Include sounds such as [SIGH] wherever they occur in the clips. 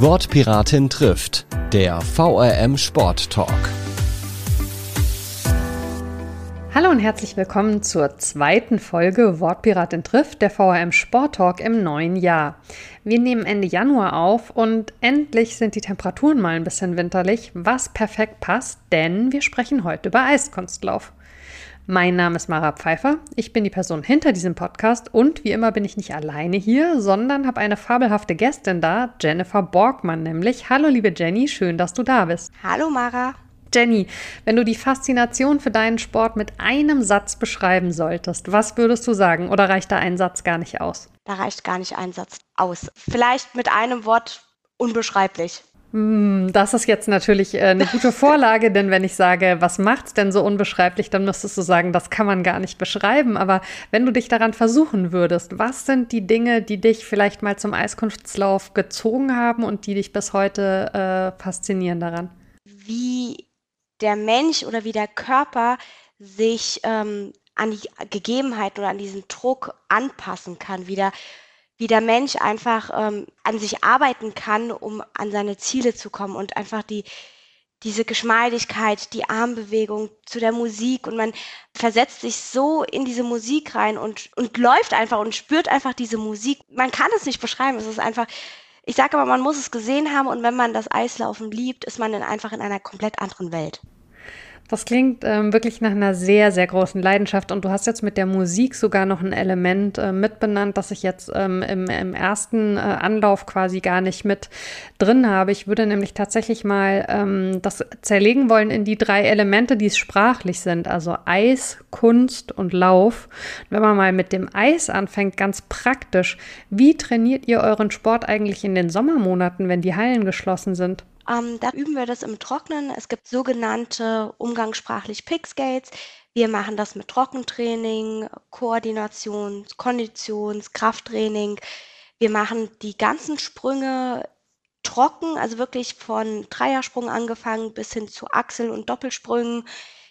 Wortpiratin trifft, der VRM Sport Talk. Hallo und herzlich willkommen zur zweiten Folge Wortpiratin trifft, der VRM Sport Talk im neuen Jahr. Wir nehmen Ende Januar auf und endlich sind die Temperaturen mal ein bisschen winterlich, was perfekt passt, denn wir sprechen heute über Eiskunstlauf. Mein Name ist Mara Pfeiffer. Ich bin die Person hinter diesem Podcast und wie immer bin ich nicht alleine hier, sondern habe eine fabelhafte Gästin da, Jennifer Borgmann nämlich. Hallo liebe Jenny, schön, dass du da bist. Hallo Mara. Jenny, wenn du die Faszination für deinen Sport mit einem Satz beschreiben solltest, was würdest du sagen? Oder reicht da ein Satz gar nicht aus? Da reicht gar nicht ein Satz aus. Vielleicht mit einem Wort unbeschreiblich. Hm, das ist jetzt natürlich äh, eine gute Vorlage, denn wenn ich sage, was macht's denn so unbeschreiblich, dann müsstest du sagen, das kann man gar nicht beschreiben. Aber wenn du dich daran versuchen würdest, was sind die Dinge, die dich vielleicht mal zum Eiskunftslauf gezogen haben und die dich bis heute äh, faszinieren daran? Wie der Mensch oder wie der Körper sich ähm, an die Gegebenheiten oder an diesen Druck anpassen kann, wie der wie der Mensch einfach ähm, an sich arbeiten kann, um an seine Ziele zu kommen und einfach die, diese Geschmeidigkeit, die Armbewegung zu der Musik und man versetzt sich so in diese Musik rein und, und läuft einfach und spürt einfach diese Musik. Man kann es nicht beschreiben. Es ist einfach, ich sage aber, man muss es gesehen haben und wenn man das Eislaufen liebt, ist man dann einfach in einer komplett anderen Welt. Das klingt ähm, wirklich nach einer sehr, sehr großen Leidenschaft. Und du hast jetzt mit der Musik sogar noch ein Element äh, mitbenannt, das ich jetzt ähm, im, im, ersten äh, Anlauf quasi gar nicht mit drin habe. Ich würde nämlich tatsächlich mal ähm, das zerlegen wollen in die drei Elemente, die es sprachlich sind. Also Eis, Kunst und Lauf. Wenn man mal mit dem Eis anfängt, ganz praktisch, wie trainiert ihr euren Sport eigentlich in den Sommermonaten, wenn die Hallen geschlossen sind? Ähm, da üben wir das im Trocknen. Es gibt sogenannte umgangssprachlich Pickskates. Wir machen das mit Trockentraining, Koordinations-, Konditions-, Krafttraining. Wir machen die ganzen Sprünge trocken, also wirklich von Dreiersprung angefangen bis hin zu Achsel- und Doppelsprüngen.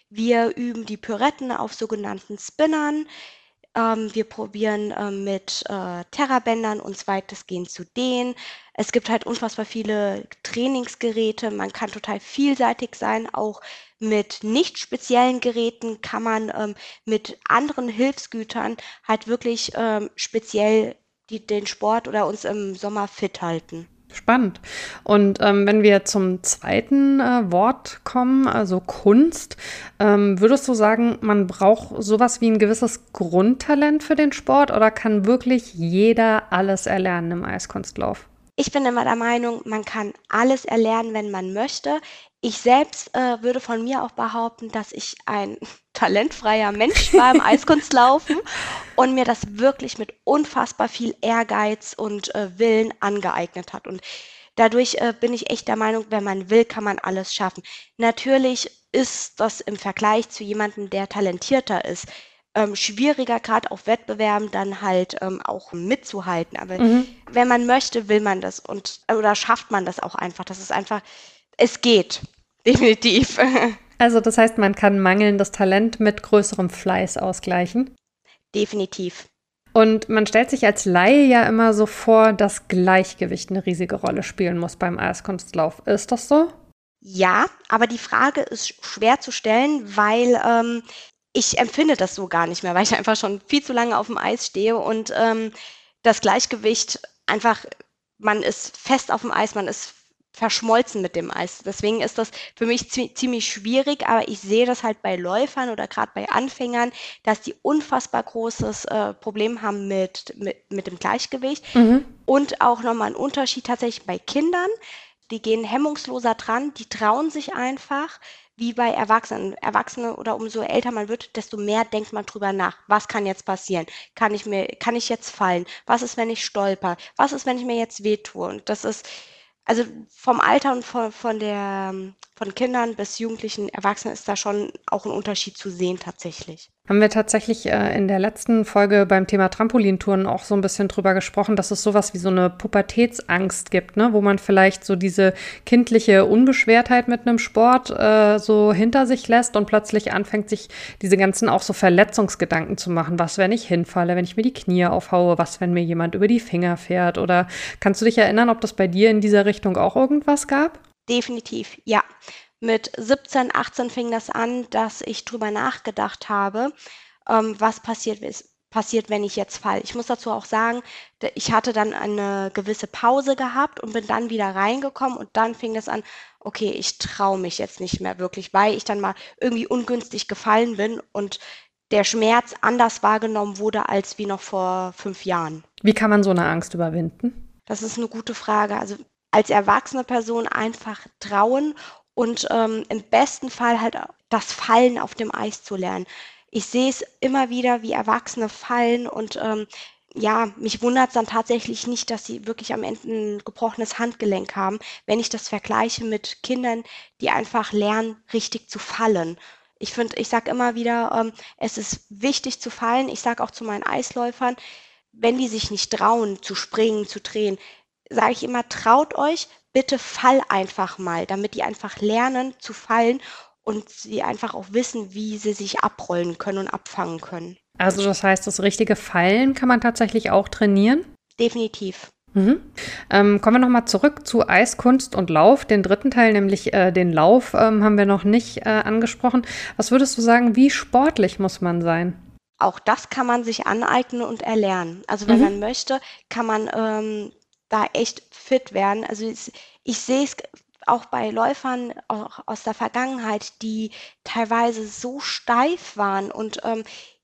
Wir üben die Pyretten auf sogenannten Spinnern. Ähm, wir probieren ähm, mit äh, Terrabändern uns weitestgehend zu dehnen. Es gibt halt unfassbar viele Trainingsgeräte. Man kann total vielseitig sein. Auch mit nicht speziellen Geräten kann man ähm, mit anderen Hilfsgütern halt wirklich ähm, speziell die, den Sport oder uns im Sommer fit halten. Spannend. Und ähm, wenn wir zum zweiten äh, Wort kommen, also Kunst, ähm, würdest du sagen, man braucht sowas wie ein gewisses Grundtalent für den Sport oder kann wirklich jeder alles erlernen im Eiskunstlauf? Ich bin immer der Meinung, man kann alles erlernen, wenn man möchte. Ich selbst äh, würde von mir auch behaupten, dass ich ein [LAUGHS] talentfreier Mensch war im Eiskunstlaufen und mir das wirklich mit unfassbar viel Ehrgeiz und äh, Willen angeeignet hat. Und dadurch äh, bin ich echt der Meinung, wenn man will, kann man alles schaffen. Natürlich ist das im Vergleich zu jemandem, der talentierter ist, ähm, schwieriger, gerade auf Wettbewerben dann halt ähm, auch mitzuhalten. Aber mhm. wenn man möchte, will man das und oder schafft man das auch einfach. Das ist einfach, es geht, definitiv. [LAUGHS] Also das heißt, man kann mangelndes Talent mit größerem Fleiß ausgleichen? Definitiv. Und man stellt sich als Laie ja immer so vor, dass Gleichgewicht eine riesige Rolle spielen muss beim Eiskunstlauf. Ist das so? Ja, aber die Frage ist schwer zu stellen, weil ähm, ich empfinde das so gar nicht mehr, weil ich einfach schon viel zu lange auf dem Eis stehe und ähm, das Gleichgewicht einfach, man ist fest auf dem Eis, man ist verschmolzen mit dem Eis. Deswegen ist das für mich ziemlich schwierig, aber ich sehe das halt bei Läufern oder gerade bei Anfängern, dass die unfassbar großes äh, Problem haben mit, mit, mit dem Gleichgewicht. Mhm. Und auch nochmal ein Unterschied tatsächlich bei Kindern. Die gehen hemmungsloser dran, die trauen sich einfach wie bei Erwachsenen. Erwachsene oder umso älter man wird, desto mehr denkt man drüber nach. Was kann jetzt passieren? Kann ich mir, kann ich jetzt fallen? Was ist, wenn ich stolper? Was ist, wenn ich mir jetzt wehtue? Und das ist, also vom Alter und von, von der, von Kindern bis Jugendlichen, Erwachsenen ist da schon auch ein Unterschied zu sehen tatsächlich. Haben wir tatsächlich äh, in der letzten Folge beim Thema Trampolintouren auch so ein bisschen drüber gesprochen, dass es sowas wie so eine Pubertätsangst gibt, ne? wo man vielleicht so diese kindliche Unbeschwertheit mit einem Sport äh, so hinter sich lässt und plötzlich anfängt, sich diese ganzen auch so Verletzungsgedanken zu machen. Was, wenn ich hinfalle, wenn ich mir die Knie aufhaue, was, wenn mir jemand über die Finger fährt? Oder kannst du dich erinnern, ob das bei dir in dieser Richtung auch irgendwas gab? Definitiv, ja. Mit 17, 18 fing das an, dass ich drüber nachgedacht habe, ähm, was passiert, passiert, wenn ich jetzt falle. Ich muss dazu auch sagen, ich hatte dann eine gewisse Pause gehabt und bin dann wieder reingekommen und dann fing das an, okay, ich traue mich jetzt nicht mehr wirklich, weil ich dann mal irgendwie ungünstig gefallen bin und der Schmerz anders wahrgenommen wurde als wie noch vor fünf Jahren. Wie kann man so eine Angst überwinden? Das ist eine gute Frage. Also als erwachsene Person einfach trauen und ähm, im besten Fall halt das Fallen auf dem Eis zu lernen. Ich sehe es immer wieder, wie Erwachsene fallen und ähm, ja, mich wundert es dann tatsächlich nicht, dass sie wirklich am Ende ein gebrochenes Handgelenk haben, wenn ich das vergleiche mit Kindern, die einfach lernen, richtig zu fallen. Ich finde, ich sage immer wieder, ähm, es ist wichtig zu fallen. Ich sage auch zu meinen Eisläufern, wenn die sich nicht trauen, zu springen, zu drehen, sage ich immer, traut euch, bitte fall einfach mal, damit die einfach lernen zu fallen und sie einfach auch wissen, wie sie sich abrollen können und abfangen können. Also das heißt, das richtige Fallen kann man tatsächlich auch trainieren? Definitiv. Mhm. Ähm, kommen wir nochmal zurück zu Eiskunst und Lauf. Den dritten Teil, nämlich äh, den Lauf, ähm, haben wir noch nicht äh, angesprochen. Was würdest du sagen, wie sportlich muss man sein? Auch das kann man sich aneignen und erlernen. Also wenn mhm. man möchte, kann man ähm, da echt fit werden. Also ich, ich sehe es auch bei Läufern auch aus der Vergangenheit, die teilweise so steif waren und ähm,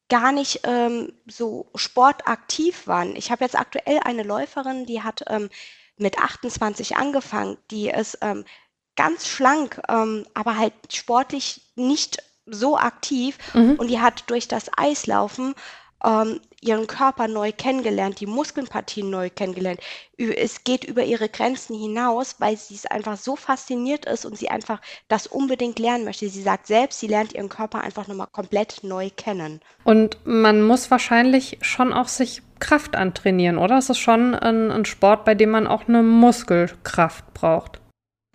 gar nicht ähm, so sportaktiv waren. Ich habe jetzt aktuell eine Läuferin, die hat ähm, mit 28 angefangen, die ist ähm, ganz schlank, ähm, aber halt sportlich nicht so aktiv mhm. und die hat durch das Eislaufen ähm, ihren Körper neu kennengelernt, die Muskelpartien neu kennengelernt. Es geht über ihre Grenzen hinaus, weil sie es einfach so fasziniert ist und sie einfach das unbedingt lernen möchte. Sie sagt selbst, sie lernt ihren Körper einfach nochmal komplett neu kennen. Und man muss wahrscheinlich schon auch sich Kraft antrainieren, oder? Es ist schon ein, ein Sport, bei dem man auch eine Muskelkraft braucht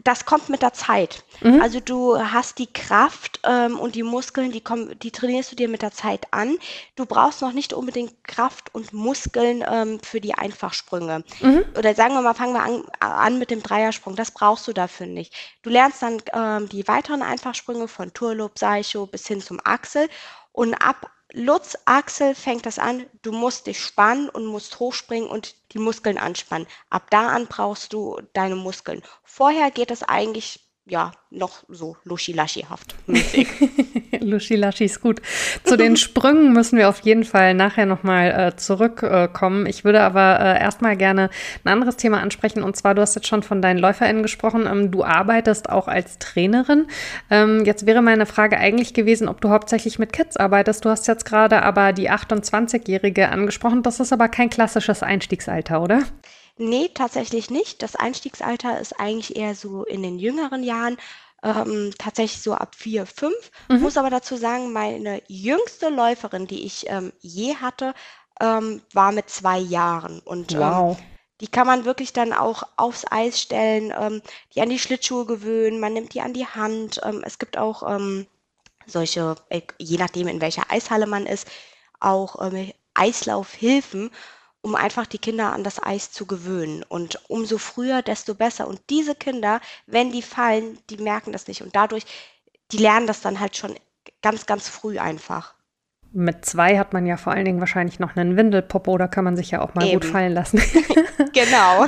das kommt mit der Zeit. Mhm. Also du hast die Kraft ähm, und die Muskeln, die, kommen, die trainierst du dir mit der Zeit an. Du brauchst noch nicht unbedingt Kraft und Muskeln ähm, für die Einfachsprünge. Mhm. Oder sagen wir mal, fangen wir an, an, mit dem Dreiersprung. Das brauchst du dafür nicht. Du lernst dann ähm, die weiteren Einfachsprünge von Turlob, Seicho bis hin zum Axel. Und ab Lutz, Axel fängt das an, du musst dich spannen und musst hochspringen und die Muskeln anspannen. Ab da an brauchst du deine Muskeln. Vorher geht es eigentlich ja, noch so luschi-laschi-haft [LAUGHS] mäßig. luschi-laschi ist gut. Zu den [LAUGHS] Sprüngen müssen wir auf jeden Fall nachher nochmal äh, zurückkommen. Äh, ich würde aber äh, erstmal gerne ein anderes Thema ansprechen. Und zwar, du hast jetzt schon von deinen LäuferInnen gesprochen. Ähm, du arbeitest auch als Trainerin. Ähm, jetzt wäre meine Frage eigentlich gewesen, ob du hauptsächlich mit Kids arbeitest. Du hast jetzt gerade aber die 28-Jährige angesprochen. Das ist aber kein klassisches Einstiegsalter, oder? Nee, tatsächlich nicht. Das Einstiegsalter ist eigentlich eher so in den jüngeren Jahren, ähm, tatsächlich so ab vier, fünf. Mhm. Muss aber dazu sagen, meine jüngste Läuferin, die ich ähm, je hatte, ähm, war mit zwei Jahren. Und ähm, wow. die kann man wirklich dann auch aufs Eis stellen, ähm, die an die Schlittschuhe gewöhnen, man nimmt die an die Hand. Ähm, es gibt auch solche, äh, je nachdem in welcher Eishalle man ist, auch Eislaufhilfen um einfach die Kinder an das Eis zu gewöhnen. Und umso früher, desto besser. Und diese Kinder, wenn die fallen, die merken das nicht. Und dadurch, die lernen das dann halt schon ganz, ganz früh einfach. Mit zwei hat man ja vor allen Dingen wahrscheinlich noch einen Windelpopo, da kann man sich ja auch mal Eben. gut fallen lassen. [LAUGHS] [LAUGHS] genau.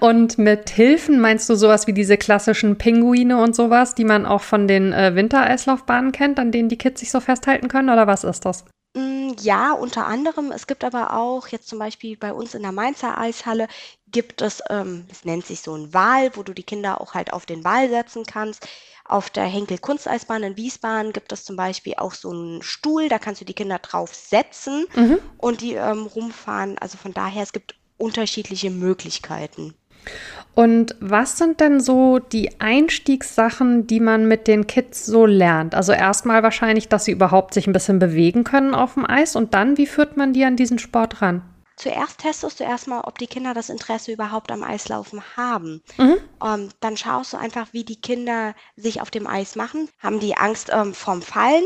Und mit Hilfen meinst du sowas wie diese klassischen Pinguine und sowas, die man auch von den äh, Wintereislaufbahnen kennt, an denen die Kids sich so festhalten können, oder was ist das? Hm, ja, unter anderem. Es gibt aber auch jetzt zum Beispiel bei uns in der Mainzer Eishalle gibt es, ähm, es nennt sich so ein Wal, wo du die Kinder auch halt auf den Wal setzen kannst. Auf der Henkel Kunsteisbahn in Wiesbaden gibt es zum Beispiel auch so einen Stuhl, da kannst du die Kinder drauf setzen Mhm. und die ähm, rumfahren. Also von daher, es gibt unterschiedliche Möglichkeiten. Und was sind denn so die Einstiegssachen, die man mit den Kids so lernt? Also erstmal wahrscheinlich, dass sie überhaupt sich ein bisschen bewegen können auf dem Eis und dann, wie führt man die an diesen Sport ran? Zuerst testest du erstmal, ob die Kinder das Interesse überhaupt am Eislaufen haben. Mhm. Ähm, dann schaust du einfach, wie die Kinder sich auf dem Eis machen. Haben die Angst ähm, vom Fallen?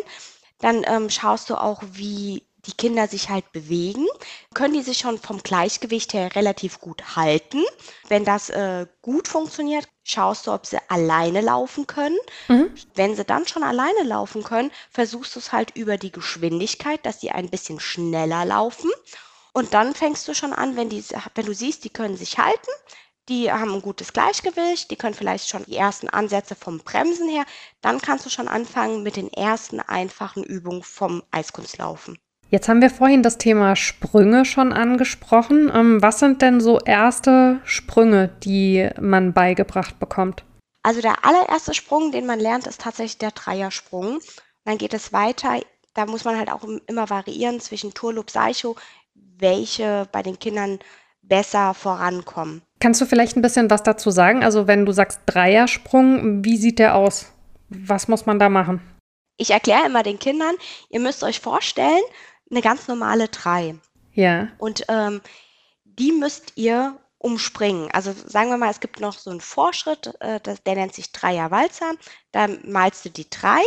Dann ähm, schaust du auch, wie die Kinder sich halt bewegen, können die sich schon vom Gleichgewicht her relativ gut halten. Wenn das äh, gut funktioniert, schaust du, ob sie alleine laufen können. Mhm. Wenn sie dann schon alleine laufen können, versuchst du es halt über die Geschwindigkeit, dass sie ein bisschen schneller laufen. Und dann fängst du schon an, wenn, die, wenn du siehst, die können sich halten, die haben ein gutes Gleichgewicht, die können vielleicht schon die ersten Ansätze vom Bremsen her, dann kannst du schon anfangen mit den ersten einfachen Übungen vom Eiskunstlaufen. Jetzt haben wir vorhin das Thema Sprünge schon angesprochen. Ähm, was sind denn so erste Sprünge, die man beigebracht bekommt? Also der allererste Sprung, den man lernt, ist tatsächlich der Dreiersprung. Dann geht es weiter. Da muss man halt auch immer variieren zwischen Turloop, Seicho, welche bei den Kindern besser vorankommen. Kannst du vielleicht ein bisschen was dazu sagen? Also wenn du sagst Dreiersprung, wie sieht der aus? Was muss man da machen? Ich erkläre immer den Kindern, ihr müsst euch vorstellen, eine ganz normale 3. Ja. Und ähm, die müsst ihr umspringen. Also sagen wir mal, es gibt noch so einen Vorschritt, äh, das, der nennt sich Dreierwalzer. Da malst du die 3,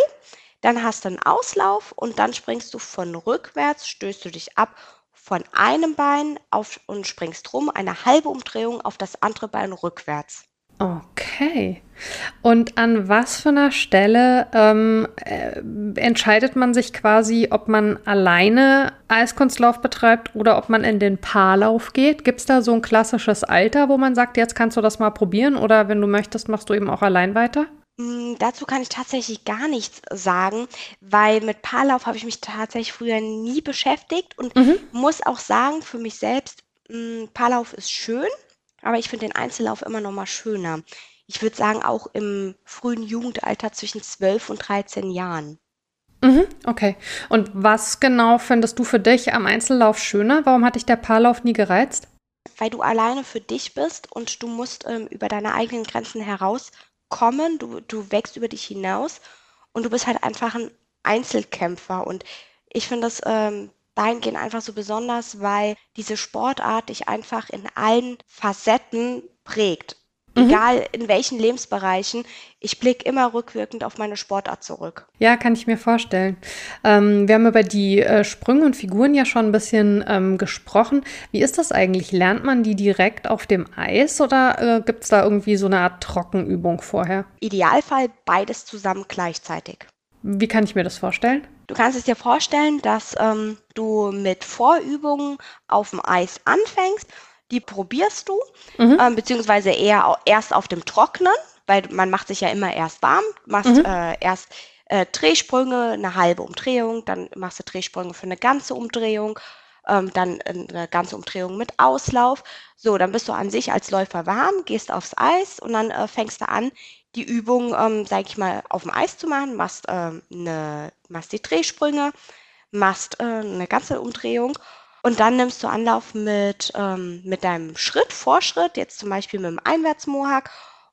dann hast du einen Auslauf und dann springst du von rückwärts, stößt du dich ab von einem Bein auf und springst rum, eine halbe Umdrehung auf das andere Bein rückwärts. Okay. Und an was für einer Stelle ähm, äh, entscheidet man sich quasi, ob man alleine Eiskunstlauf betreibt oder ob man in den Paarlauf geht? Gibt es da so ein klassisches Alter, wo man sagt, jetzt kannst du das mal probieren oder wenn du möchtest, machst du eben auch allein weiter? Mm, dazu kann ich tatsächlich gar nichts sagen, weil mit Paarlauf habe ich mich tatsächlich früher nie beschäftigt und mhm. muss auch sagen, für mich selbst, mh, mm, Paarlauf ist schön aber ich finde den Einzellauf immer noch mal schöner. Ich würde sagen, auch im frühen Jugendalter zwischen 12 und 13 Jahren. Mhm, okay. Und was genau findest du für dich am Einzellauf schöner? Warum hat dich der Paarlauf nie gereizt? Weil du alleine für dich bist und du musst ähm, über deine eigenen Grenzen herauskommen. Du, du wächst über dich hinaus und du bist halt einfach ein Einzelkämpfer. Und ich finde das ähm, dahingehend einfach so besonders, weil diese Sportart dich einfach in allen Facetten prägt. Mhm. Egal in welchen Lebensbereichen, ich blicke immer rückwirkend auf meine Sportart zurück. Ja, kann ich mir vorstellen. Ähm, wir haben über die äh, Sprünge und Figuren ja schon ein bisschen ähm, gesprochen. Wie ist das eigentlich? Lernt man die direkt auf dem Eis oder äh, gibt es da irgendwie so eine Art Trockenübung vorher? Idealfall beides zusammen gleichzeitig. Wie kann ich mir das vorstellen? Du kannst es dir vorstellen, dass ähm, du mit Vorübungen auf dem Eis anfängst. Die probierst du, mhm. ähm, beziehungsweise eher erst auf dem Trocknen, weil man macht sich ja immer erst warm, machst mhm. äh, erst äh, Drehsprünge, eine halbe Umdrehung, dann machst du Drehsprünge für eine ganze Umdrehung, ähm, dann eine ganze Umdrehung mit Auslauf. So, dann bist du an sich als Läufer warm, gehst aufs Eis und dann äh, fängst du an, die Übung, ähm, sage ich mal, auf dem Eis zu machen, machst, ähm, eine, machst die Drehsprünge, machst äh, eine ganze Umdrehung und dann nimmst du Anlauf mit, ähm, mit deinem Schritt, Vorschritt, jetzt zum Beispiel mit dem Einwärtsmohak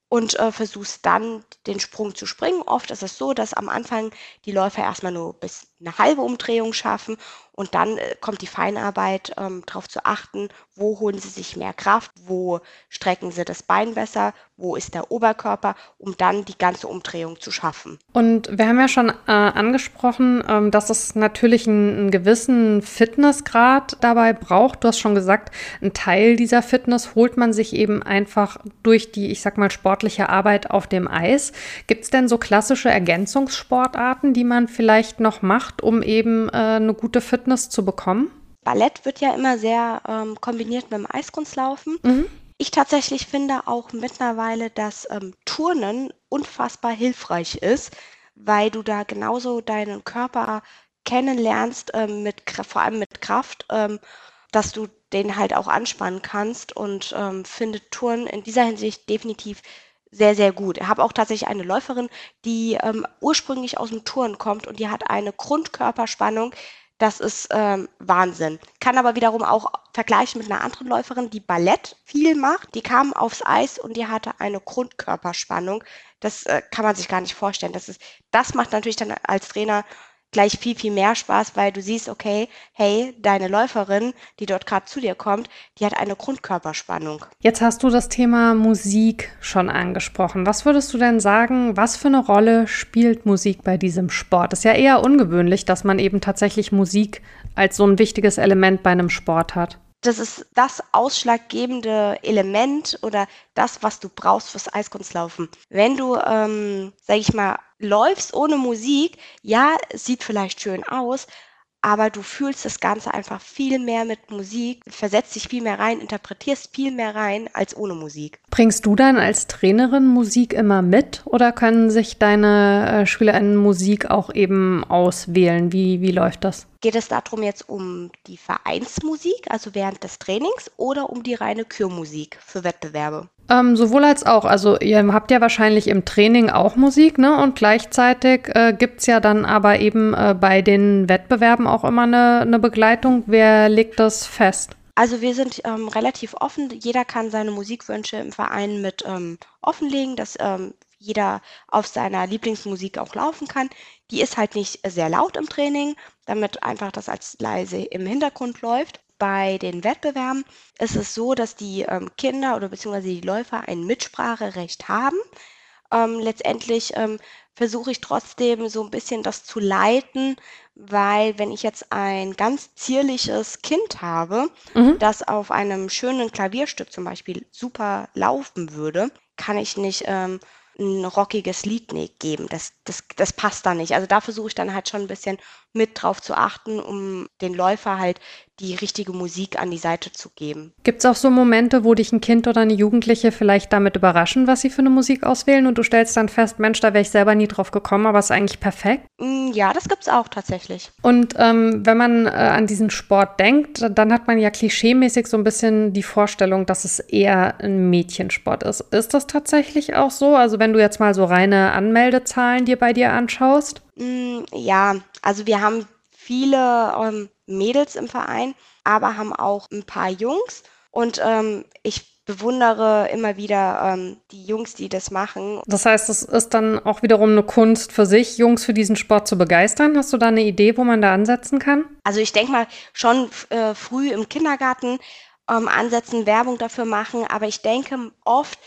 und äh, versuchst dann den Sprung zu springen. Oft ist es so, dass am Anfang die Läufer erstmal nur bis eine halbe Umdrehung schaffen und dann äh, kommt die Feinarbeit, ähm, darauf zu achten, wo holen sie sich mehr Kraft, wo strecken sie das Bein besser, wo ist der Oberkörper, um dann die ganze Umdrehung zu schaffen. Und wir haben ja schon äh, angesprochen, ähm, dass es natürlich einen, einen, gewissen Fitnessgrad dabei braucht. Du hast schon gesagt, ein Teil dieser Fitness holt man sich eben einfach durch die, ich sag mal, sportliche Arbeit auf dem Eis. Gibt es denn so klassische Ergänzungssportarten, die man vielleicht noch macht, um eben äh, eine gute Fitness Fitness zu bekommen? Ballett wird ja immer sehr ähm, kombiniert mit dem Eiskunstlaufen. Mhm. Ich tatsächlich finde auch mittlerweile, dass ähm, Turnen unfassbar hilfreich ist, weil du da genauso deinen Körper kennenlernst, ähm, mit, vor allem mit Kraft, ähm, dass du den halt auch anspannen kannst und ähm, finde Turnen in dieser Hinsicht definitiv sehr, sehr gut. Ich habe auch tatsächlich eine Läuferin, die ähm, ursprünglich aus dem Touren kommt und die hat eine Grundkörperspannung, Das ist ähm, Wahnsinn. Kann aber wiederum auch vergleichen mit einer anderen Läuferin, die Ballett viel macht. Die kam aufs Eis und die hatte eine Grundkörperspannung. Das äh, kann man sich gar nicht vorstellen. Das, ist, das macht natürlich dann als Trainer gleich viel, viel mehr Spaß, weil du siehst, okay, hey, deine Läuferin, die dort gerade zu dir kommt, die hat eine Grundkörperspannung. Jetzt hast du das Thema Musik schon angesprochen. Was würdest du denn sagen, was für eine Rolle spielt Musik bei diesem Sport? Ist ja eher ungewöhnlich, dass man eben tatsächlich Musik als so ein wichtiges Element bei einem Sport hat das ist das ausschlaggebende Element oder das, was du brauchst fürs Eiskunstlaufen. Wenn du, ähm, sag ich mal, läufst ohne Musik, ja, sieht vielleicht schön aus, aber du fühlst das Ganze einfach viel mehr mit Musik, versetzt dich viel mehr rein, interpretierst viel mehr rein als ohne Musik. Bringst du dann als Trainerin Musik immer mit oder können sich deine äh, SchülerInnen Musik auch eben auswählen? Wie, wie läuft das? Geht es darum jetzt um die Vereinsmusik, also während des Trainings, oder um die reine Kürmusik für Wettbewerbe? Ähm, sowohl als auch. Also ihr habt ja wahrscheinlich im Training auch Musik, ne? Und gleichzeitig äh, gibt es ja dann aber eben äh, bei den Wettbewerben auch immer eine, eine Begleitung. Wer legt das fest? Also wir sind ähm, relativ offen. Jeder kann seine Musikwünsche im Verein mit ähm, offenlegen, dass ähm, jeder auf seiner Lieblingsmusik auch laufen kann. Die ist halt nicht sehr laut im Training, damit einfach das als leise im Hintergrund läuft. Bei den Wettbewerben ist es so, dass die ähm, Kinder oder beziehungsweise die Läufer ein Mitspracherecht haben. Ähm, letztendlich ähm, versuche ich trotzdem so ein bisschen das zu leiten, weil wenn ich jetzt ein ganz zierliches Kind habe, mhm. das auf einem schönen Klavierstück zum Beispiel super laufen würde, kann ich nicht ähm, ein rockiges Lied ne, geben. Das, das, das passt da nicht. Also da versuche ich dann halt schon ein bisschen mit drauf zu achten, um den Läufer halt die richtige Musik an die Seite zu geben. Gibt es auch so Momente, wo dich ein Kind oder eine Jugendliche vielleicht damit überraschen, was sie für eine Musik auswählen und du stellst dann fest, Mensch, da wäre ich selber nie drauf gekommen, aber es ist eigentlich perfekt? Mm, ja, das gibt es auch tatsächlich. Und ähm, wenn man äh, an diesen Sport denkt, dann hat man ja klischeemäßig so ein bisschen die Vorstellung, dass es eher ein Mädchensport ist. Ist das tatsächlich auch so? Also wenn du jetzt mal so reine Anmeldezahlen dir bei dir anschaust? Mm, ja, also wir haben viele ähm, Mädels im Verein, aber haben auch ein paar Jungs. Und ähm, ich bewundere immer wieder ähm, die Jungs, die das machen. Das heißt, es ist dann auch wiederum eine Kunst für sich, Jungs für diesen Sport zu begeistern. Hast du da eine Idee, wo man da ansetzen kann? Also ich denke mal schon äh, früh im Kindergarten ähm, ansetzen, Werbung dafür machen. Aber ich denke oft,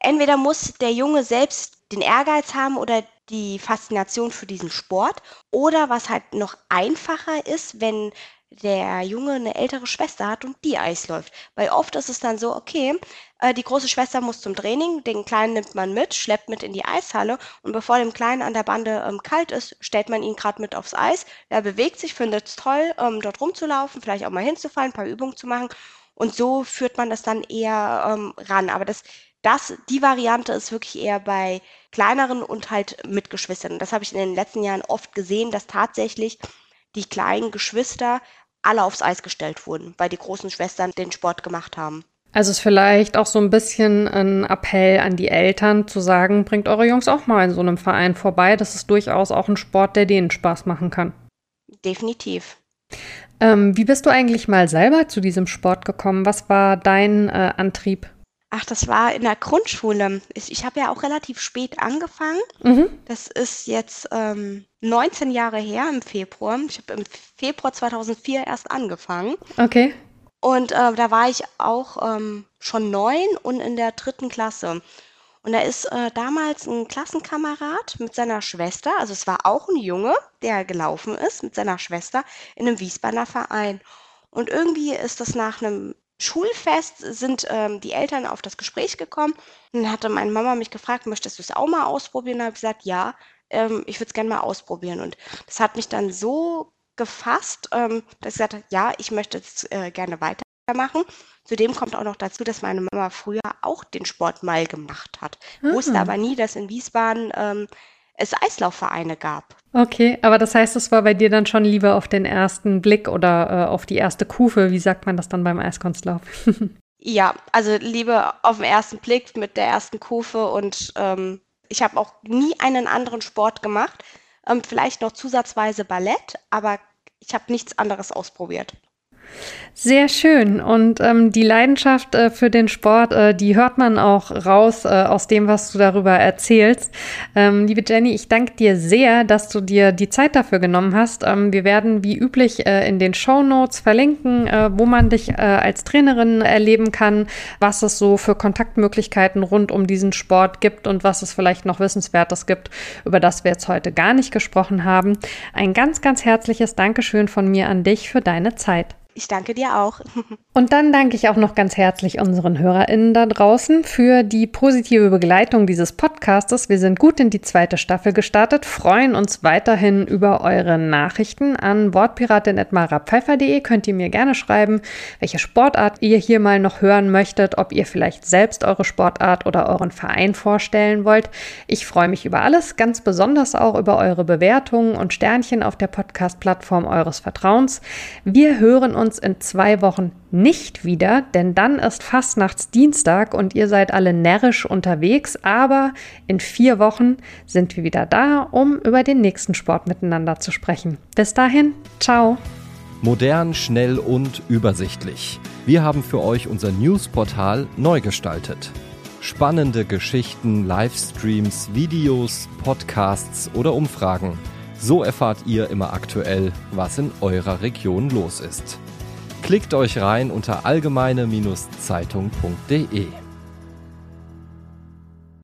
entweder muss der Junge selbst den Ehrgeiz haben oder die Faszination für diesen Sport. Oder was halt noch einfacher ist, wenn der Junge eine ältere Schwester hat und die Eis läuft. Weil oft ist es dann so, okay, äh, die große Schwester muss zum Training, den Kleinen nimmt man mit, schleppt mit in die Eishalle und bevor dem Kleinen an der Bande ähm, kalt ist, stellt man ihn gerade mit aufs Eis. Er bewegt sich, findet es toll, ähm, dort rumzulaufen, vielleicht auch mal hinzufallen, ein paar Übungen zu machen und so führt man das dann eher ähm, ran. Aber das das, die Variante ist wirklich eher bei kleineren und halt mit Geschwistern. Das habe ich in den letzten Jahren oft gesehen, dass tatsächlich die kleinen Geschwister alle aufs Eis gestellt wurden, weil die großen Schwestern den Sport gemacht haben. Also ist vielleicht auch so ein bisschen ein Appell an die Eltern zu sagen, bringt eure Jungs auch mal in so einem Verein vorbei. Das ist durchaus auch ein Sport, der denen Spaß machen kann. Definitiv. Ähm, wie bist du eigentlich mal selber zu diesem Sport gekommen? Was war dein äh, Antrieb? Ach, das war in der Grundschule. Ich, ich habe ja auch relativ spät angefangen. Mhm. Das ist jetzt ähm, 19 Jahre her im Februar. Ich habe im Februar 2004 erst angefangen. Okay. Und äh, da war ich auch ähm, schon neun und in der dritten Klasse. Und da ist äh, damals ein Klassenkamerad mit seiner Schwester, also es war auch ein Junge, der gelaufen ist mit seiner Schwester in einem Wiesbadener Verein. Und irgendwie ist das nach einem Schulfest sind ähm, die Eltern auf das Gespräch gekommen. Und dann hatte meine Mama mich gefragt, möchtest du es auch mal ausprobieren? Da habe ich gesagt, ja, ähm, ich würde es gerne mal ausprobieren. Und das hat mich dann so gefasst, ähm, dass ich gesagt habe, ja, ich möchte es äh, gerne weitermachen. Zudem kommt auch noch dazu, dass meine Mama früher auch den Sport mal gemacht hat. Mhm. Wusste aber nie, dass in Wiesbaden ähm, es Eislaufvereine gab. Okay, aber das heißt, es war bei dir dann schon lieber auf den ersten Blick oder äh, auf die erste Kufe. Wie sagt man das dann beim Eiskunstlauf? [LAUGHS] ja, also lieber auf den ersten Blick mit der ersten Kufe und ähm, ich habe auch nie einen anderen Sport gemacht. Ähm, vielleicht noch zusatzweise Ballett, aber ich habe nichts anderes ausprobiert. Sehr schön. Und ähm, die Leidenschaft äh, für den Sport, äh, die hört man auch raus äh, aus dem, was du darüber erzählst. Ähm, liebe Jenny, ich danke dir sehr, dass du dir die Zeit dafür genommen hast. Ähm, wir werden wie üblich äh, in den Show Notes verlinken, äh, wo man dich äh, als Trainerin erleben kann, was es so für Kontaktmöglichkeiten rund um diesen Sport gibt und was es vielleicht noch Wissenswertes gibt, über das wir jetzt heute gar nicht gesprochen haben. Ein ganz, ganz herzliches Dankeschön von mir an dich für deine Zeit. Ich danke dir auch. [LAUGHS] Und dann danke ich auch noch ganz herzlich unseren HörerInnen da draußen für die positive Begleitung dieses Podcastes. Wir sind gut in die zweite Staffel gestartet, freuen uns weiterhin über eure Nachrichten. An wortpiratin.marapfeifer.de könnt ihr mir gerne schreiben, welche Sportart ihr hier mal noch hören möchtet, ob ihr vielleicht selbst eure Sportart oder euren Verein vorstellen wollt. Ich freue mich über alles, ganz besonders auch über eure Bewertungen und Sternchen auf der Podcast-Plattform eures Vertrauens. Wir hören uns uns in zwei Wochen nicht wieder, denn dann ist Fastnachtsdienstag und ihr seid alle närrisch unterwegs, aber in vier Wochen sind wir wieder da, um über den nächsten Sport miteinander zu sprechen. Bis dahin, ciao. Modern, schnell und übersichtlich. Wir haben für euch unser Newsportal neu gestaltet. Spannende Geschichten, Livestreams, Videos, Podcasts oder Umfragen. So erfahrt ihr immer aktuell, was in eurer Region los ist. Klickt euch rein unter allgemeine-zeitung.de.